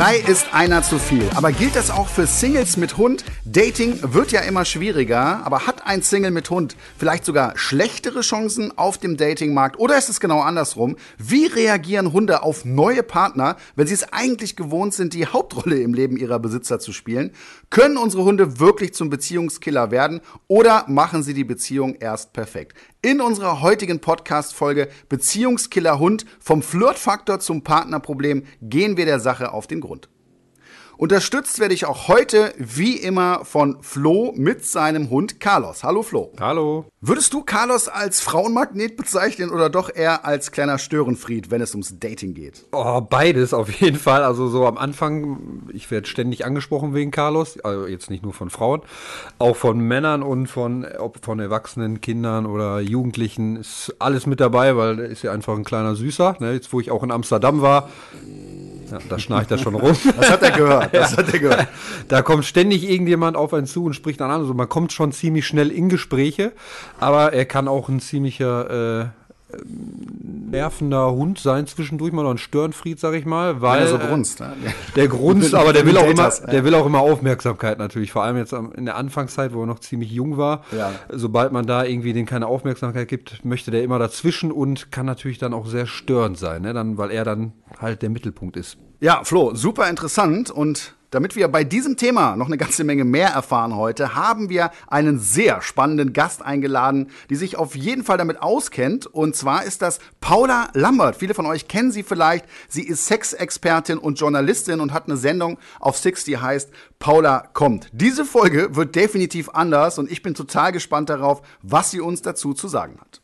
Drei ist einer zu viel. Aber gilt das auch für Singles mit Hund? Dating wird ja immer schwieriger, aber hat ein Single mit Hund vielleicht sogar schlechtere Chancen auf dem Datingmarkt? Oder ist es genau andersrum? Wie reagieren Hunde auf neue Partner, wenn sie es eigentlich gewohnt sind, die Hauptrolle im Leben ihrer Besitzer zu spielen? Können unsere Hunde wirklich zum Beziehungskiller werden oder machen sie die Beziehung erst perfekt? In unserer heutigen Podcast-Folge Beziehungskiller Hund vom Flirtfaktor zum Partnerproblem gehen wir der Sache auf den Grund. Unterstützt werde ich auch heute wie immer von Flo mit seinem Hund Carlos. Hallo Flo. Hallo. Würdest du Carlos als Frauenmagnet bezeichnen oder doch eher als kleiner Störenfried, wenn es ums Dating geht? Oh, beides auf jeden Fall. Also so am Anfang, ich werde ständig angesprochen wegen Carlos, also jetzt nicht nur von Frauen, auch von Männern und von, ob von erwachsenen Kindern oder Jugendlichen ist alles mit dabei, weil er ist ja einfach ein kleiner Süßer. Ne? Jetzt, wo ich auch in Amsterdam war, ja, da schnarcht er schon rum. Das hat er gehört. Das hat er gehört. Da kommt ständig irgendjemand auf einen zu und spricht dann an. Also man kommt schon ziemlich schnell in Gespräche, aber er kann auch ein ziemlicher äh, nervender Hund sein zwischendurch mal noch ein Störenfried, sag ich mal, weil so grunzt. ne? der grunzt, aber der will auch immer, der will auch immer Aufmerksamkeit natürlich. Vor allem jetzt in der Anfangszeit, wo er noch ziemlich jung war. Ja. Sobald man da irgendwie den keine Aufmerksamkeit gibt, möchte der immer dazwischen und kann natürlich dann auch sehr störend sein, ne? Dann, weil er dann halt der Mittelpunkt ist. Ja, Flo, super interessant. Und damit wir bei diesem Thema noch eine ganze Menge mehr erfahren heute, haben wir einen sehr spannenden Gast eingeladen, die sich auf jeden Fall damit auskennt. Und zwar ist das Paula Lambert. Viele von euch kennen sie vielleicht. Sie ist Sexexpertin und Journalistin und hat eine Sendung auf Six, die heißt Paula kommt. Diese Folge wird definitiv anders und ich bin total gespannt darauf, was sie uns dazu zu sagen hat.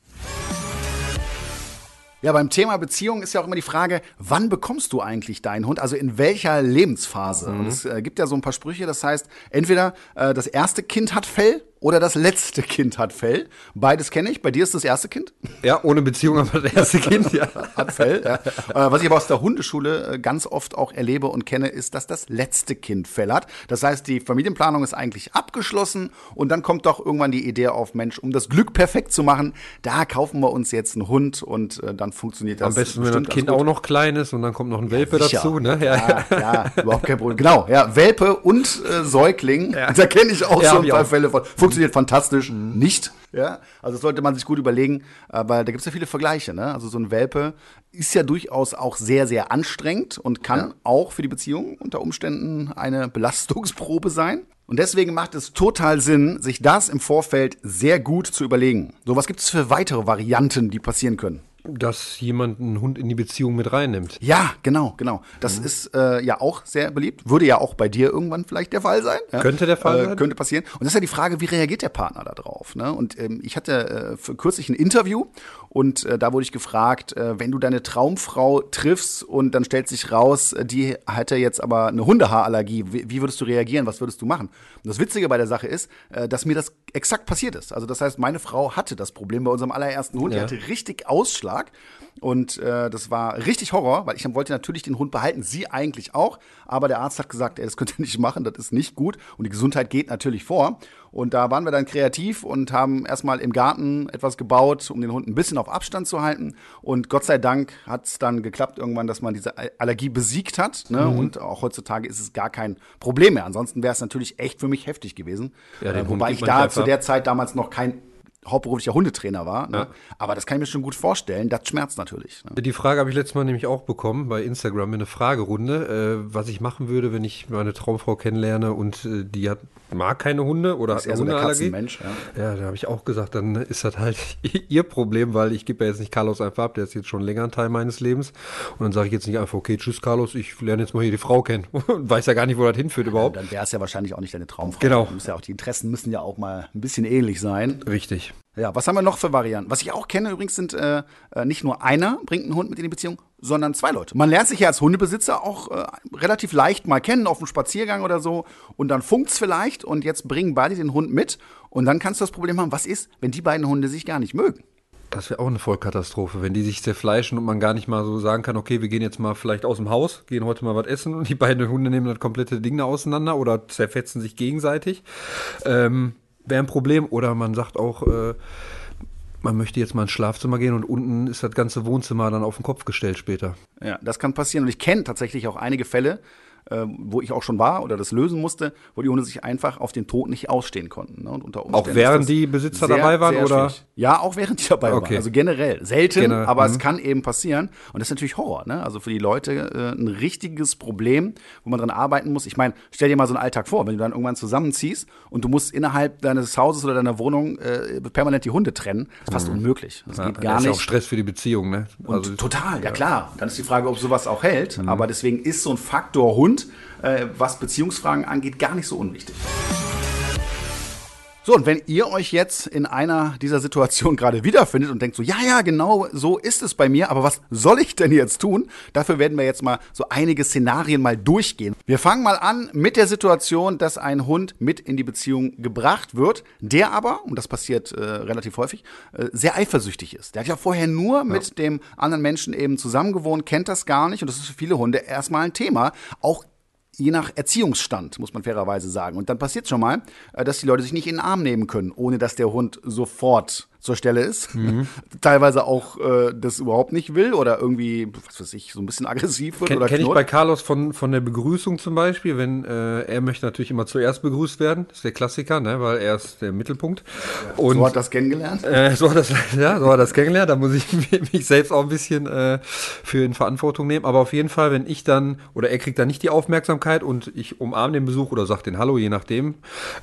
Ja, beim Thema Beziehung ist ja auch immer die Frage, wann bekommst du eigentlich deinen Hund? Also in welcher Lebensphase? Und es äh, gibt ja so ein paar Sprüche, das heißt, entweder äh, das erste Kind hat Fell oder das letzte Kind hat Fell. Beides kenne ich. Bei dir ist das erste Kind. Ja, ohne Beziehung aber das erste Kind, ja. Hat Fell, ja. Äh, was ich aber aus der Hundeschule äh, ganz oft auch erlebe und kenne, ist, dass das letzte Kind Fell hat. Das heißt, die Familienplanung ist eigentlich abgeschlossen und dann kommt doch irgendwann die Idee auf, Mensch, um das Glück perfekt zu machen, da kaufen wir uns jetzt einen Hund und äh, dann funktioniert das. Am besten, wenn das Kind auch noch klein ist und dann kommt noch ein Welpe Sicher. dazu, ne? Ja, ja, überhaupt kein Problem. Genau, ja, Welpe und äh, Säugling, da kenne ich auch Ja, so ein paar auch. Fälle von. Funktioniert fantastisch, nicht. Ja, also das sollte man sich gut überlegen, aber da gibt es ja viele Vergleiche. Ne? Also so ein Welpe ist ja durchaus auch sehr, sehr anstrengend und kann auch für die Beziehung unter Umständen eine Belastungsprobe sein. Und deswegen macht es total Sinn, sich das im Vorfeld sehr gut zu überlegen. So, was gibt es für weitere Varianten, die passieren können? Dass jemand einen Hund in die Beziehung mit reinnimmt. Ja, genau, genau. Das ist äh, ja auch sehr beliebt. Würde ja auch bei dir irgendwann vielleicht der Fall sein. Ja? Könnte der Fall äh, sein. Könnte passieren. Und das ist ja die Frage, wie reagiert der Partner da drauf? Ne? Und ähm, ich hatte äh, kürzlich ein Interview und äh, da wurde ich gefragt, äh, wenn du deine Traumfrau triffst und dann stellt sich raus, äh, die hätte jetzt aber eine Hundehaarallergie, wie, wie würdest du reagieren? Was würdest du machen? Und das Witzige bei der Sache ist, dass mir das exakt passiert ist. Also das heißt, meine Frau hatte das Problem bei unserem allerersten Hund. Die Ja. hatte richtig Ausschlag. Und äh, das war richtig Horror, weil ich wollte natürlich den Hund behalten, sie eigentlich auch. Aber der Arzt hat gesagt, ey, das könnt ihr nicht machen, das ist nicht gut. Und die Gesundheit geht natürlich vor. Und da waren wir dann kreativ und haben erstmal im Garten etwas gebaut, um den Hund ein bisschen auf Abstand zu halten. Und Gott sei Dank hat es dann geklappt irgendwann, dass man diese Allergie besiegt hat. Ne? Und auch heutzutage ist es gar kein Problem mehr. Ansonsten wäre es natürlich echt für mich heftig gewesen. Ja, äh, wobei ich da zu der Zeit damals noch kein hauptberuflicher Hundetrainer war. Ne? Ja. Aber das kann ich mir schon gut vorstellen. Das schmerzt natürlich. Ne? Die Frage habe ich letztes Mal nämlich auch bekommen bei Instagram in eine Fragerunde, äh, was ich machen würde, wenn ich meine Traumfrau kennenlerne und äh, die hat, mag keine Hunde oder ist hat so eine der Hundeallergie. Katzenmensch. Ja. Ja, da habe ich auch gesagt, dann ist das halt ihr Problem, weil ich gebe ja jetzt nicht Carlos einfach ab, der ist jetzt schon länger ein Teil meines Lebens. Und dann sage ich jetzt nicht einfach, okay, tschüss Carlos, ich lerne jetzt mal hier die Frau kennen. Und weiß ja gar nicht, wo das hinführt überhaupt. Dann wäre es ja wahrscheinlich auch nicht deine Traumfrau. Genau. Ja auch, die Interessen müssen ja auch mal ein bisschen ähnlich sein. Richtig. Ja, was haben wir noch für Varianten? Was ich auch kenne übrigens sind äh, äh, nicht nur einer bringt einen Hund mit in die Beziehung, sondern zwei Leute. Man lernt sich ja als Hundebesitzer auch äh, relativ leicht mal kennen auf dem Spaziergang oder so und dann funkt's vielleicht und jetzt bringen beide den Hund mit und dann kannst du das Problem haben, was ist, wenn die beiden Hunde sich gar nicht mögen? Das wäre auch eine Vollkatastrophe, wenn die sich zerfleischen und man gar nicht mal so sagen kann, okay, wir gehen jetzt mal vielleicht aus dem Haus, gehen heute mal was essen und die beiden Hunde nehmen das komplette Ding da auseinander oder zerfetzen sich gegenseitig. Ähm, wäre ein Problem. Oder man sagt auch, äh, man möchte jetzt mal ins Schlafzimmer gehen und unten ist das ganze Wohnzimmer dann auf den Kopf gestellt später. Ja, das kann passieren. Und ich kenne tatsächlich auch einige Fälle, äh, wo ich auch schon war oder das lösen musste, wo die Hunde sich einfach auf den Tod nicht ausstehen konnten. Ne? Und unter auch während die Besitzer sehr, dabei waren? oder? Ja, auch während die dabei okay. waren. Also generell. Selten, Gener aber mhm. es kann eben passieren. Und das ist natürlich Horror. Ne? Also für die Leute äh, ein richtiges Problem, wo man dran arbeiten muss. Ich meine, stell dir mal so einen Alltag vor, wenn du dann irgendwann zusammenziehst und du musst innerhalb deines Hauses oder deiner Wohnung äh, permanent die Hunde trennen. Das ist fast mhm. unmöglich. Das ja, geht gar das ist nicht. auch Stress für die Beziehung, ne? Also, total, ja klar. Dann ist die Frage, ob sowas auch hält. Mhm. Aber deswegen ist so ein Faktor Hund, äh, was Beziehungsfragen angeht, gar nicht so unwichtig. So, und wenn ihr euch jetzt in einer dieser Situationen gerade wiederfindet und denkt so, ja, ja, genau so ist es bei mir, aber was soll ich denn jetzt tun? Dafür werden wir jetzt mal so einige Szenarien mal durchgehen. Wir fangen mal an mit der Situation, dass ein Hund mit in die Beziehung gebracht wird, der aber, und das passiert äh, relativ häufig, äh, sehr eifersüchtig ist. Der hat ja vorher nur ja. mit dem anderen Menschen eben zusammengewohnt, kennt das gar nicht und das ist für viele Hunde erstmal ein Thema. Auch je nach Erziehungsstand, muss man fairerweise sagen. Und dann passiert schon mal, äh, dass die Leute sich nicht in den Arm nehmen können, ohne dass der Hund sofort zur Stelle ist. Mhm. Teilweise auch äh, das überhaupt nicht will oder irgendwie, was weiß ich, so ein bisschen aggressiv wird Ken, oder Kenne ich bei Carlos von, von der Begrüßung zum Beispiel, wenn äh, er möchte natürlich immer zuerst begrüßt werden. Das ist der Klassiker, ne? weil er ist der Mittelpunkt. Ja, Und, so hat das kennengelernt? Äh, so hat das, ja, so hat das kennengelernt. Da muss ich mich selbst auch ein bisschen äh, für in Verantwortung nehmen. Aber auf jeden Fall, wenn ich dann, oder er kriegt dann nicht die Aufmerksamkeit und ich umarme den Besuch oder sage den Hallo, je nachdem,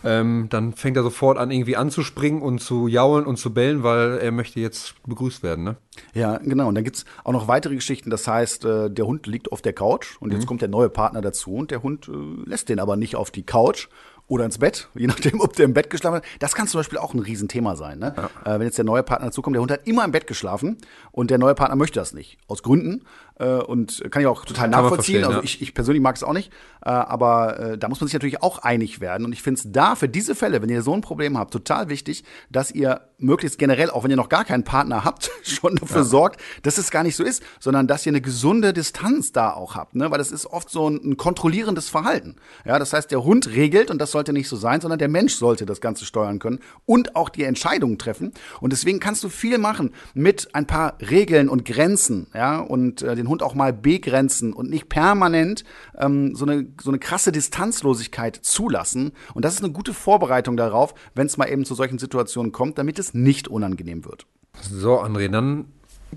ähm, dann fängt er sofort an, irgendwie anzuspringen und zu jaulen und zu bellen stellen, weil er möchte jetzt begrüßt werden, ne? Ja, genau. Und dann gibt es auch noch weitere Geschichten. Das heißt, äh, der Hund liegt auf der Couch und jetzt mhm. kommt der neue Partner dazu und der Hund äh, lässt den aber nicht auf die Couch, oder ins Bett, je nachdem, ob der im Bett geschlafen hat. Das kann zum Beispiel auch ein Riesenthema sein. Ne? Ja. Äh, wenn jetzt der neue Partner dazukommt, der Hund hat immer im Bett geschlafen und der neue Partner möchte das nicht. Aus Gründen. Äh, und kann ich auch total nachvollziehen. Also ich, ich, persönlich mag es auch nicht. Äh, aber äh, da muss man sich natürlich auch einig werden. Und ich finde es da für diese Fälle, wenn ihr so ein Problem habt, total wichtig, dass ihr möglichst generell, auch wenn ihr noch gar keinen Partner habt, schon dafür ja. sorgt, dass es gar nicht so ist, sondern dass ihr eine gesunde Distanz da auch habt. Ne? Weil das ist oft so ein, ein kontrollierendes Verhalten. Ja, das heißt, der Hund regelt und das sollte nicht so sein, sondern der Mensch sollte das Ganze steuern können und auch die Entscheidungen treffen. Und deswegen kannst du viel machen mit ein paar Regeln und Grenzen, ja, und äh, den Hund auch mal begrenzen und nicht permanent ähm, so, eine, so eine krasse Distanzlosigkeit zulassen. Und das ist eine gute Vorbereitung darauf, wenn es mal eben zu solchen Situationen kommt, damit es nicht unangenehm wird. So, André, dann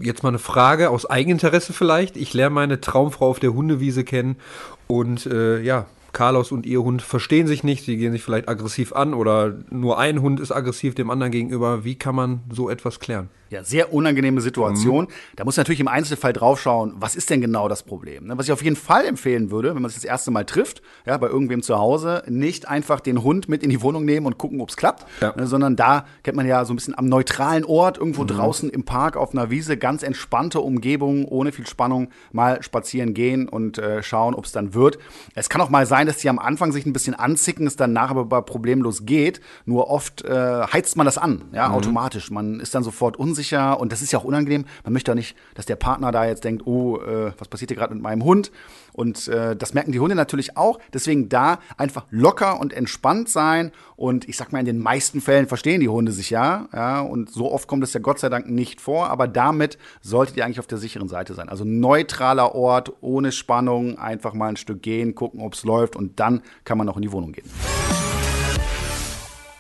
jetzt mal eine Frage aus Eigeninteresse vielleicht. Ich lerne meine Traumfrau auf der Hundewiese kennen und äh, ja, Carlos und ihr Hund verstehen sich nicht, sie gehen sich vielleicht aggressiv an oder nur ein Hund ist aggressiv dem anderen gegenüber. Wie kann man so etwas klären? Ja, sehr unangenehme Situation. Mhm. Da muss natürlich im Einzelfall draufschauen, was ist denn genau das Problem. Ne? Was ich auf jeden Fall empfehlen würde, wenn man sich das erste Mal trifft, ja, bei irgendwem zu Hause, nicht einfach den Hund mit in die Wohnung nehmen und gucken, ob es klappt, ja. ne, sondern da kennt man ja so ein bisschen am neutralen Ort, irgendwo mhm. draußen im Park auf einer Wiese, ganz entspannte Umgebung, ohne viel Spannung, mal spazieren gehen und äh, schauen, ob es dann wird. Es kann auch mal sein, dass die am Anfang sich ein bisschen anzicken, es danach aber problemlos geht. Nur oft äh, heizt man das an, ja, mhm. automatisch. Man ist dann sofort unsicher unsicher und das ist ja auch unangenehm. Man möchte auch nicht, dass der Partner da jetzt denkt, oh, äh, was passiert hier gerade mit meinem Hund? Und äh, das merken die Hunde natürlich auch. Deswegen da einfach locker und entspannt sein. Und ich sag mal, in den meisten Fällen verstehen die Hunde sich ja. ja und so oft kommt es ja Gott sei Dank nicht vor. Aber damit solltet ihr eigentlich auf der sicheren Seite sein. Also neutraler Ort, ohne Spannung, einfach mal ein Stück gehen, gucken, ob es läuft und dann kann man auch in die Wohnung gehen.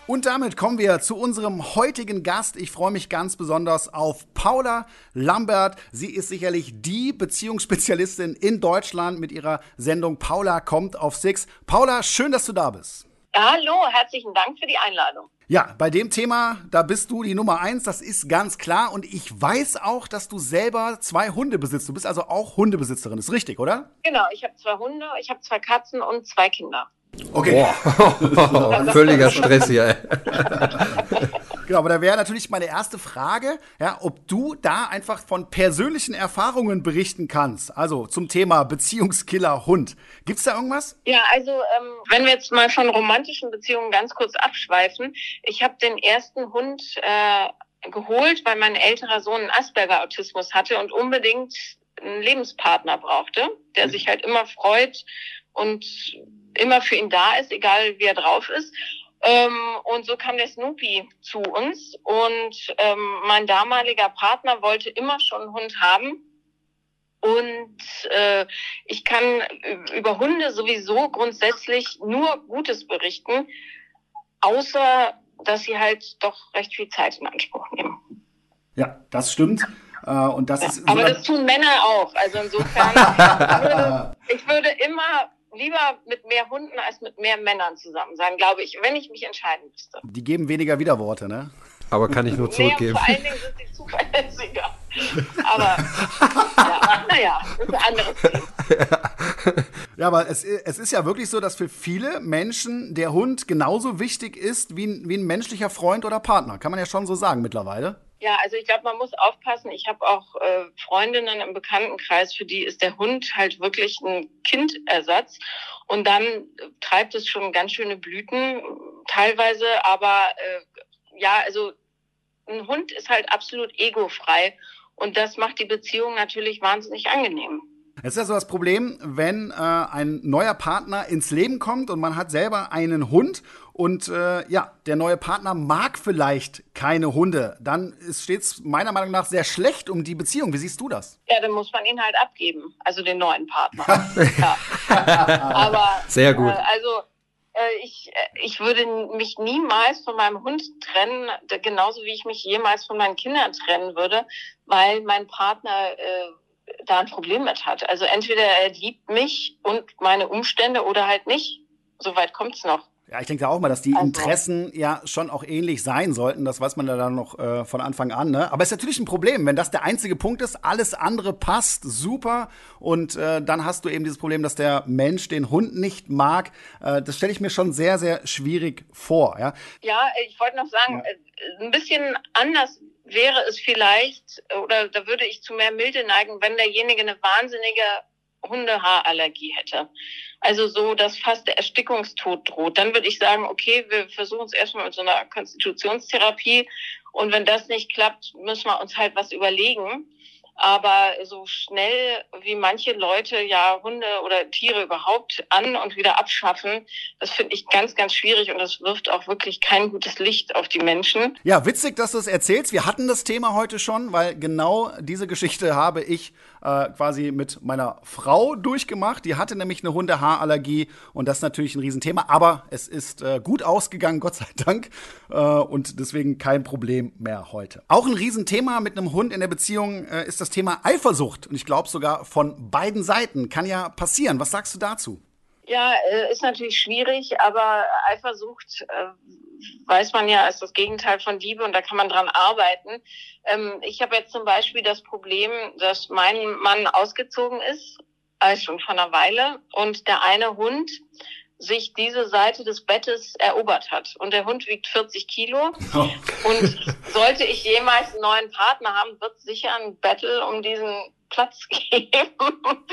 Und damit kommen wir zu unserem heutigen Gast. Ich freue mich ganz besonders auf Paula Lambert. Sie ist sicherlich die Beziehungsspezialistin in Deutschland mit ihrer Sendung Paula kommt auf Six. Paula, schön, dass du da bist. Hallo, herzlichen Dank für die Einladung. Ja, bei dem Thema, da bist du die Nummer eins, das ist ganz klar. Und ich weiß auch, dass du selber zwei Hunde besitzt. Du bist also auch Hundebesitzerin, ist richtig, oder? Genau, ich habe zwei Hunde, ich habe zwei Katzen und zwei Kinder. Okay. Boah. Völliger Stress hier. genau, aber da wäre natürlich meine erste Frage, ja, ob du da einfach von persönlichen Erfahrungen berichten kannst. Also zum Thema Beziehungskiller Hund. Gibt es da irgendwas? Ja, also ähm, wenn wir jetzt mal von romantischen Beziehungen ganz kurz abschweifen. Ich habe den ersten Hund äh, geholt, weil mein älterer Sohn einen Asperger-Autismus hatte und unbedingt einen Lebenspartner brauchte, der mhm. sich halt immer freut und immer für ihn da ist, egal wie er drauf ist. Ähm, und so kam der Snoopy zu uns. Und ähm, mein damaliger Partner wollte immer schon einen Hund haben. Und äh, ich kann über Hunde sowieso grundsätzlich nur Gutes berichten, außer dass sie halt doch recht viel Zeit in Anspruch nehmen. Ja, das stimmt. Äh, und das ja, ist aber das tun Männer auch. Also insofern, ich, würde, ich würde immer lieber mit mehr Hunden als mit mehr Männern zusammen sein, glaube ich, wenn ich mich entscheiden müsste. Die geben weniger Widerworte, ne? Aber kann ich nur zurückgeben. Nee, vor allen Dingen sind sie zuverlässiger. Aber ja, naja, das ist ein anderes Thema. Ja, aber es, es ist ja wirklich so, dass für viele Menschen der Hund genauso wichtig ist wie ein, wie ein menschlicher Freund oder Partner. Kann man ja schon so sagen mittlerweile. Ja, also ich glaube, man muss aufpassen. Ich habe auch äh, Freundinnen im Bekanntenkreis, für die ist der Hund halt wirklich ein Kindersatz. Und dann treibt es schon ganz schöne Blüten teilweise. Aber äh, ja, also ein Hund ist halt absolut egofrei. Und das macht die Beziehung natürlich wahnsinnig angenehm. Es ist ja so das Problem, wenn äh, ein neuer Partner ins Leben kommt und man hat selber einen Hund und äh, ja, der neue Partner mag vielleicht keine Hunde, dann steht es meiner Meinung nach sehr schlecht um die Beziehung. Wie siehst du das? Ja, dann muss man ihn halt abgeben, also den neuen Partner. ja. Aber sehr gut. Äh, also ich, äh, ich würde mich niemals von meinem Hund trennen, genauso wie ich mich jemals von meinen Kindern trennen würde, weil mein Partner äh, da ein Problem mit hat. Also entweder er liebt mich und meine Umstände oder halt nicht. Soweit kommt's noch. Ja, ich denke auch mal, dass die also. Interessen ja schon auch ähnlich sein sollten. Das weiß man ja dann noch äh, von Anfang an. Ne? Aber es ist natürlich ein Problem, wenn das der einzige Punkt ist, alles andere passt super und äh, dann hast du eben dieses Problem, dass der Mensch den Hund nicht mag. Äh, das stelle ich mir schon sehr, sehr schwierig vor. Ja, ja ich wollte noch sagen, ja. Äh, ein bisschen anders wäre es vielleicht, oder da würde ich zu mehr Milde neigen, wenn derjenige eine wahnsinnige Hundehaarallergie hätte. Also so, dass fast der Erstickungstod droht. Dann würde ich sagen, okay, wir versuchen es erstmal mit so einer Konstitutionstherapie. Und wenn das nicht klappt, müssen wir uns halt was überlegen. Aber so schnell wie manche Leute ja Hunde oder Tiere überhaupt an und wieder abschaffen, das finde ich ganz, ganz schwierig und das wirft auch wirklich kein gutes Licht auf die Menschen. Ja, witzig, dass du es erzählst. Wir hatten das Thema heute schon, weil genau diese Geschichte habe ich äh, quasi mit meiner Frau durchgemacht. Die hatte nämlich eine Hundehaarallergie und das ist natürlich ein Riesenthema. Aber es ist äh, gut ausgegangen, Gott sei Dank. Äh, und deswegen kein Problem mehr heute. Auch ein Riesenthema mit einem Hund in der Beziehung äh, ist das Thema Eifersucht. Und ich glaube sogar von beiden Seiten. Kann ja passieren. Was sagst du dazu? Ja, äh, ist natürlich schwierig, aber Eifersucht äh, weiß man ja, ist das Gegenteil von Liebe und da kann man dran arbeiten. Ähm, ich habe jetzt zum Beispiel das Problem, dass mein Mann ausgezogen ist, also schon vor einer Weile, und der eine Hund sich diese Seite des Bettes erobert hat. Und der Hund wiegt 40 Kilo. Oh. Und sollte ich jemals einen neuen Partner haben, wird es sicher ein Battle um diesen Platz geben.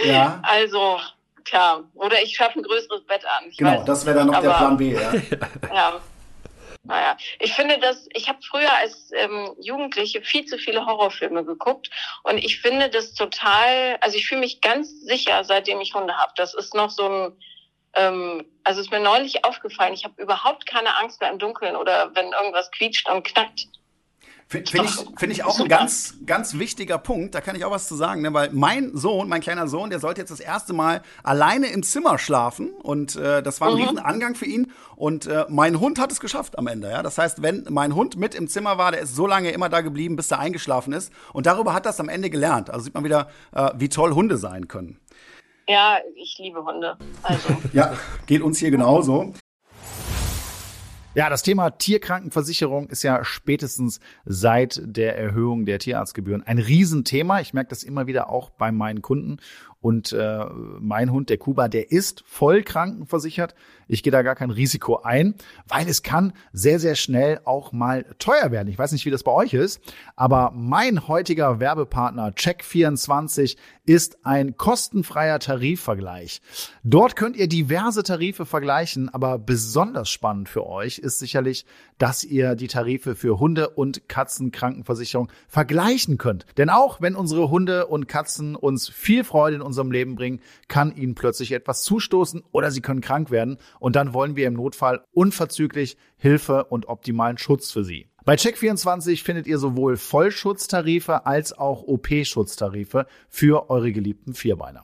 Ja. Also, klar. Oder ich schaffe ein größeres Bett an. Ich genau, das wäre dann noch aber, der Plan B. Ja. ja. Naja, ich finde das, ich habe früher als ähm, Jugendliche viel zu viele Horrorfilme geguckt und ich finde das total, also ich fühle mich ganz sicher, seitdem ich Hunde habe. Das ist noch so ein, ähm, also ist mir neulich aufgefallen, ich habe überhaupt keine Angst mehr im Dunkeln oder wenn irgendwas quietscht und knackt. Finde ich, find ich auch ein ganz, ganz wichtiger Punkt. Da kann ich auch was zu sagen, ne? weil mein Sohn, mein kleiner Sohn, der sollte jetzt das erste Mal alleine im Zimmer schlafen und äh, das war ein mhm. Riesenangang für ihn. Und äh, mein Hund hat es geschafft am Ende. Ja? Das heißt, wenn mein Hund mit im Zimmer war, der ist so lange immer da geblieben, bis er eingeschlafen ist. Und darüber hat das am Ende gelernt. Also sieht man wieder, äh, wie toll Hunde sein können. Ja, ich liebe Hunde. Also. ja, geht uns hier genauso. Ja, das Thema Tierkrankenversicherung ist ja spätestens seit der Erhöhung der Tierarztgebühren ein Riesenthema. Ich merke das immer wieder auch bei meinen Kunden. Und äh, mein Hund, der Kuba, der ist voll krankenversichert. Ich gehe da gar kein Risiko ein, weil es kann sehr, sehr schnell auch mal teuer werden. Ich weiß nicht, wie das bei euch ist, aber mein heutiger Werbepartner Check24 ist ein kostenfreier Tarifvergleich. Dort könnt ihr diverse Tarife vergleichen, aber besonders spannend für euch ist sicherlich, dass ihr die Tarife für Hunde- und Katzenkrankenversicherung vergleichen könnt. Denn auch wenn unsere Hunde und Katzen uns viel Freude in unserem Leben bringen, kann ihnen plötzlich etwas zustoßen oder sie können krank werden und dann wollen wir im Notfall unverzüglich Hilfe und optimalen Schutz für sie. Bei Check24 findet ihr sowohl Vollschutztarife als auch OP-Schutztarife für eure geliebten Vierbeiner.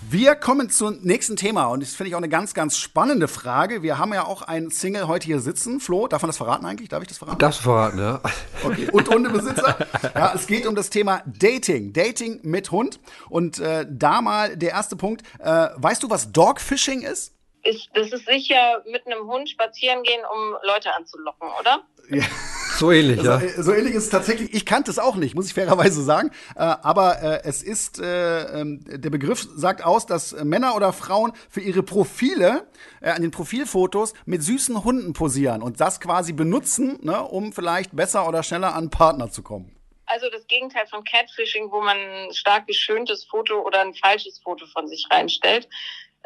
Wir kommen zum nächsten Thema und das finde ich auch eine ganz, ganz spannende Frage. Wir haben ja auch einen Single heute hier sitzen. Flo, darf man das verraten eigentlich? Darf ich das verraten? Das verraten, ja. Okay. Und Hundebesitzer. ja, es geht um das Thema Dating. Dating mit Hund. Und äh, da mal der erste Punkt. Äh, weißt du, was Dogfishing ist? ist, das ist sicher mit einem Hund spazieren gehen, um Leute anzulocken, oder? Ja. So ähnlich, ja. So, so, ähnlich ist es tatsächlich. Ich kannte es auch nicht, muss ich fairerweise sagen. Äh, aber äh, es ist, äh, ähm, der Begriff sagt aus, dass Männer oder Frauen für ihre Profile äh, an den Profilfotos mit süßen Hunden posieren und das quasi benutzen, ne, um vielleicht besser oder schneller an einen Partner zu kommen. Also das Gegenteil von Catfishing, wo man ein stark geschöntes Foto oder ein falsches Foto von sich reinstellt.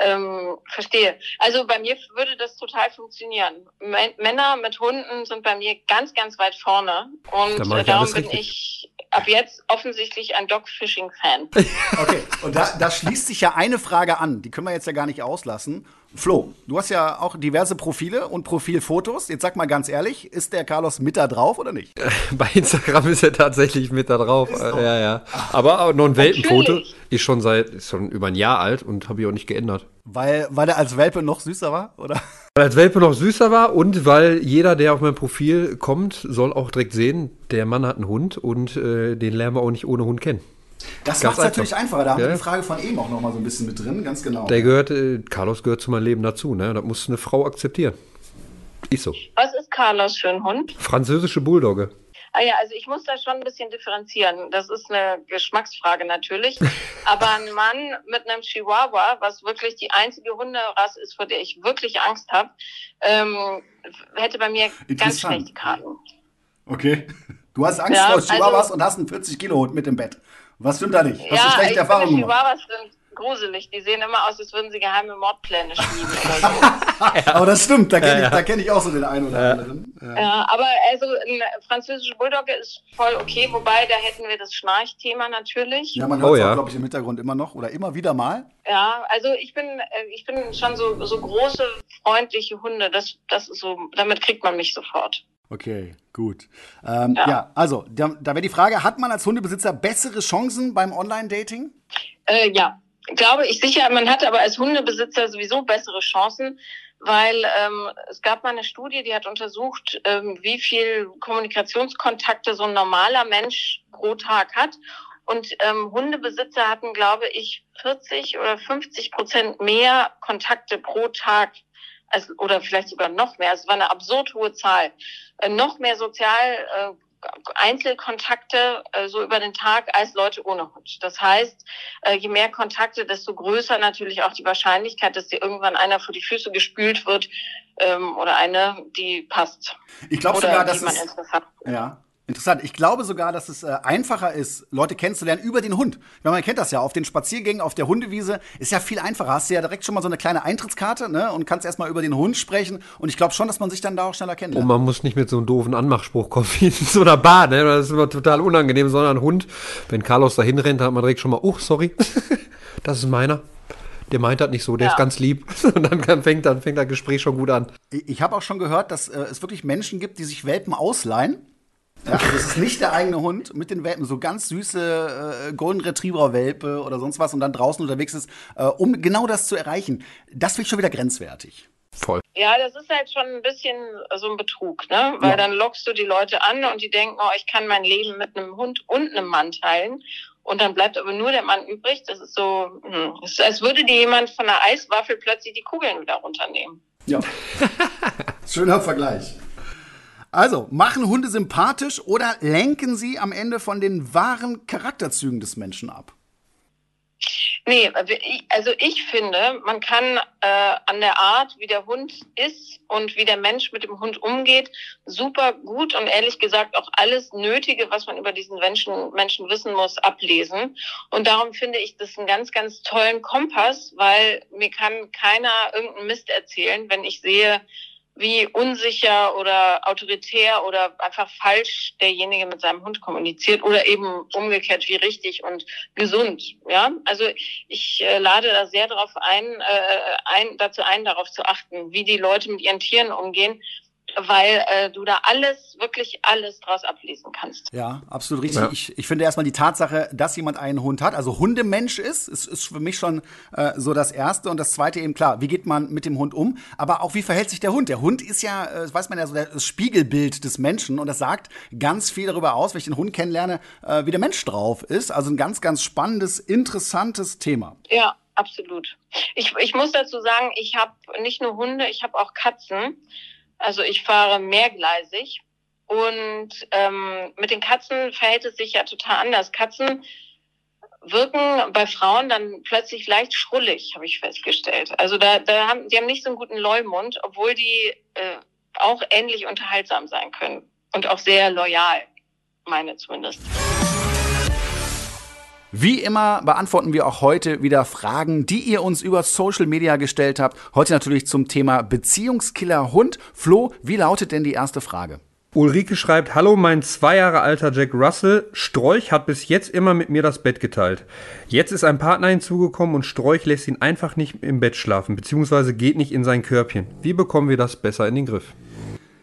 Ähm, verstehe. Also bei mir würde das total funktionieren. M Männer mit Hunden sind bei mir ganz, ganz weit vorne. Und da darum bin ich ab jetzt offensichtlich ein Dogfishing-Fan. Okay, und da, da schließt sich ja eine Frage an, die können wir jetzt ja gar nicht auslassen. Flo, du hast ja auch diverse Profile und Profilfotos. Jetzt sag mal ganz ehrlich, ist der Carlos mit da drauf oder nicht? Bei Instagram ist er tatsächlich mit da drauf. Ja, ja. Aber noch ein Welpenfoto ist schon seit ist schon über ein Jahr alt und habe ich auch nicht geändert. Weil, weil er als Welpe noch süßer war, oder? Weil als Welpe noch süßer war und weil jeder, der auf mein Profil kommt, soll auch direkt sehen, der Mann hat einen Hund und äh, den lernen wir auch nicht ohne Hund kennen. Das macht es natürlich einfacher. Da haben ja. wir die Frage von eben auch noch mal so ein bisschen mit drin, ganz genau. Der gehört, äh, Carlos gehört zu meinem Leben dazu. Ne? Das muss eine Frau akzeptieren. Ist so. Was ist Carlos für ein Hund? Französische Bulldogge. Ah ja, also ich muss da schon ein bisschen differenzieren. Das ist eine Geschmacksfrage natürlich. Aber ein Mann mit einem Chihuahua, was wirklich die einzige Hunderasse ist, vor der ich wirklich Angst habe, ähm, hätte bei mir ganz schlechte Karten. Okay. Du hast Angst ja, vor Chihuahuas also, und hast einen 40 Kilo Hund mit dem Bett. Was stimmt da nicht? Hast ja, du schlechte Erfahrungen gemacht? Chihuahuas sind gruselig. Die sehen immer aus, als würden sie geheime Mordpläne schmieden oder so. ja. Aber das stimmt, da kenne ich, ja. kenn ich auch so den einen oder anderen. Ja. ja, aber also ein französischer Bulldogge ist voll okay, wobei da hätten wir das Schnarchthema natürlich. Ja, man hört es oh, auch, glaube ich, im Hintergrund immer noch oder immer wieder mal. Ja, also ich bin, äh, ich bin schon so, so große, freundliche Hunde. Das, das ist so, damit kriegt man mich sofort. Okay, gut. Ähm, ja. ja. also da, da wäre die Frage, hat man als Hundebesitzer bessere Chancen beim Online-Dating? Äh, ja, glaube ich sicher. Man hat aber als Hundebesitzer sowieso bessere Chancen, weil ähm, es gab mal eine Studie, die hat untersucht, ähm, wie viel Kommunikationskontakte so ein normaler Mensch pro Tag hat. Und ähm, Hundebesitzer hatten, glaube ich, 40 oder 50 Prozent mehr Kontakte pro Tag also, oder vielleicht sogar noch mehr. Es war eine absurd hohe Zahl. Äh, noch mehr sozial äh, Einzelkontakte äh, so über den Tag als Leute ohne Hund. Das heißt, äh, je mehr Kontakte, desto größer natürlich auch die Wahrscheinlichkeit, dass dir irgendwann einer vor die Füße gespült wird ähm, oder eine, die passt. Ich glaube sogar, dass es, ja. Interessant. Ich glaube sogar, dass es äh, einfacher ist, Leute kennenzulernen über den Hund. Weil man kennt das ja, auf den Spaziergängen, auf der Hundewiese ist ja viel einfacher. Hast du ja direkt schon mal so eine kleine Eintrittskarte ne? und kannst erstmal über den Hund sprechen. Und ich glaube schon, dass man sich dann da auch schneller kennenlernt. Und man muss nicht mit so einem doofen Anmachspruch kommen wie in so einer Bar. Ne? Das ist immer total unangenehm, sondern ein Hund, wenn Carlos da hinrennt, hat man direkt schon mal, oh, sorry, das ist meiner der meint das nicht so, der ja. ist ganz lieb. Und dann fängt, dann fängt das Gespräch schon gut an. Ich habe auch schon gehört, dass äh, es wirklich Menschen gibt, die sich Welpen ausleihen ja, das ist nicht der eigene Hund mit den Welpen, so ganz süße äh, Golden Retriever Welpe oder sonst was und dann draußen unterwegs ist, äh, um genau das zu erreichen. Das finde ich schon wieder grenzwertig. Voll. Ja, das ist halt schon ein bisschen so ein Betrug, ne? Weil ja. dann lockst du die Leute an und die denken, oh, ich kann mein Leben mit einem Hund und einem Mann teilen. und dann bleibt aber nur der Mann übrig. Das ist so, hm, es ist, als würde dir jemand von einer Eiswaffel plötzlich die Kugeln wieder runternehmen. Ja. Schöner Vergleich. Also, machen Hunde sympathisch oder lenken sie am Ende von den wahren Charakterzügen des Menschen ab? Nee, also ich finde, man kann äh, an der Art, wie der Hund ist und wie der Mensch mit dem Hund umgeht, super gut und ehrlich gesagt auch alles Nötige, was man über diesen Menschen, Menschen wissen muss, ablesen. Und darum finde ich das einen ganz, ganz tollen Kompass, weil mir kann keiner irgendeinen Mist erzählen, wenn ich sehe, wie unsicher oder autoritär oder einfach falsch derjenige mit seinem Hund kommuniziert oder eben umgekehrt wie richtig und gesund. Ja, also ich äh, lade da sehr darauf ein, äh, ein, dazu ein, darauf zu achten, wie die Leute mit ihren Tieren umgehen, weil äh, du da alles, wirklich alles draus ablesen kannst. Ja, absolut richtig. Ja. Ich, ich finde erstmal die Tatsache, dass jemand einen Hund hat, also Hundemensch ist, ist, ist für mich schon äh, so das Erste. Und das Zweite eben klar, wie geht man mit dem Hund um? Aber auch wie verhält sich der Hund? Der Hund ist ja, äh, weiß man ja so, das Spiegelbild des Menschen und das sagt ganz viel darüber aus, wenn ich den Hund kennenlerne, äh, wie der Mensch drauf ist. Also ein ganz, ganz spannendes, interessantes Thema. Ja, absolut. Ich, ich muss dazu sagen, ich habe nicht nur Hunde, ich habe auch Katzen. Also ich fahre mehrgleisig und ähm, mit den Katzen verhält es sich ja total anders. Katzen wirken bei Frauen dann plötzlich leicht schrullig, habe ich festgestellt. Also da, da haben die haben nicht so einen guten Leumund, obwohl die äh, auch ähnlich unterhaltsam sein können und auch sehr loyal, meine zumindest. Wie immer beantworten wir auch heute wieder Fragen, die ihr uns über Social Media gestellt habt. Heute natürlich zum Thema Beziehungskiller Hund. Flo, wie lautet denn die erste Frage? Ulrike schreibt, hallo, mein zwei Jahre alter Jack Russell. Strolch hat bis jetzt immer mit mir das Bett geteilt. Jetzt ist ein Partner hinzugekommen und Strolch lässt ihn einfach nicht im Bett schlafen, beziehungsweise geht nicht in sein Körbchen. Wie bekommen wir das besser in den Griff?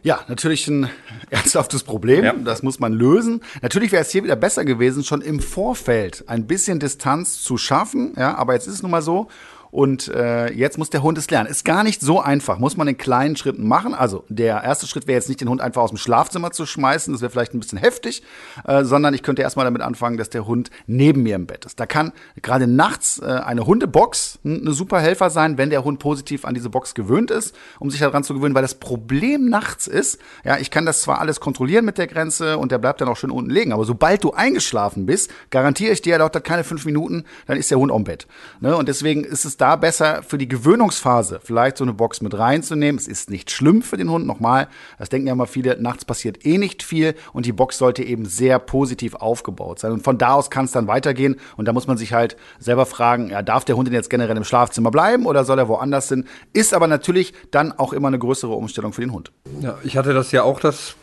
Ja, natürlich ein ernsthaftes Problem. Ja. Das muss man lösen. Natürlich wäre es hier wieder besser gewesen, schon im Vorfeld ein bisschen Distanz zu schaffen. Ja, aber jetzt ist es nun mal so. Und äh, jetzt muss der Hund es lernen. Ist gar nicht so einfach, muss man in kleinen Schritten machen. Also der erste Schritt wäre jetzt nicht, den Hund einfach aus dem Schlafzimmer zu schmeißen, das wäre vielleicht ein bisschen heftig, äh, sondern ich könnte erstmal damit anfangen, dass der Hund neben mir im Bett ist. Da kann gerade nachts äh, eine Hundebox eine super Helfer sein, wenn der Hund positiv an diese Box gewöhnt ist, um sich daran zu gewöhnen, weil das Problem nachts ist, ja, ich kann das zwar alles kontrollieren mit der Grenze und der bleibt dann auch schön unten liegen, aber sobald du eingeschlafen bist, garantiere ich dir, dauert das keine fünf Minuten, dann ist der Hund am Bett. Ne? Und deswegen ist es da besser für die Gewöhnungsphase vielleicht so eine Box mit reinzunehmen. Es ist nicht schlimm für den Hund. Nochmal, das denken ja mal viele, nachts passiert eh nicht viel und die Box sollte eben sehr positiv aufgebaut sein. Und von da aus kann es dann weitergehen und da muss man sich halt selber fragen, ja, darf der Hund denn jetzt generell im Schlafzimmer bleiben oder soll er woanders hin? Ist aber natürlich dann auch immer eine größere Umstellung für den Hund. Ja, ich hatte das ja auch das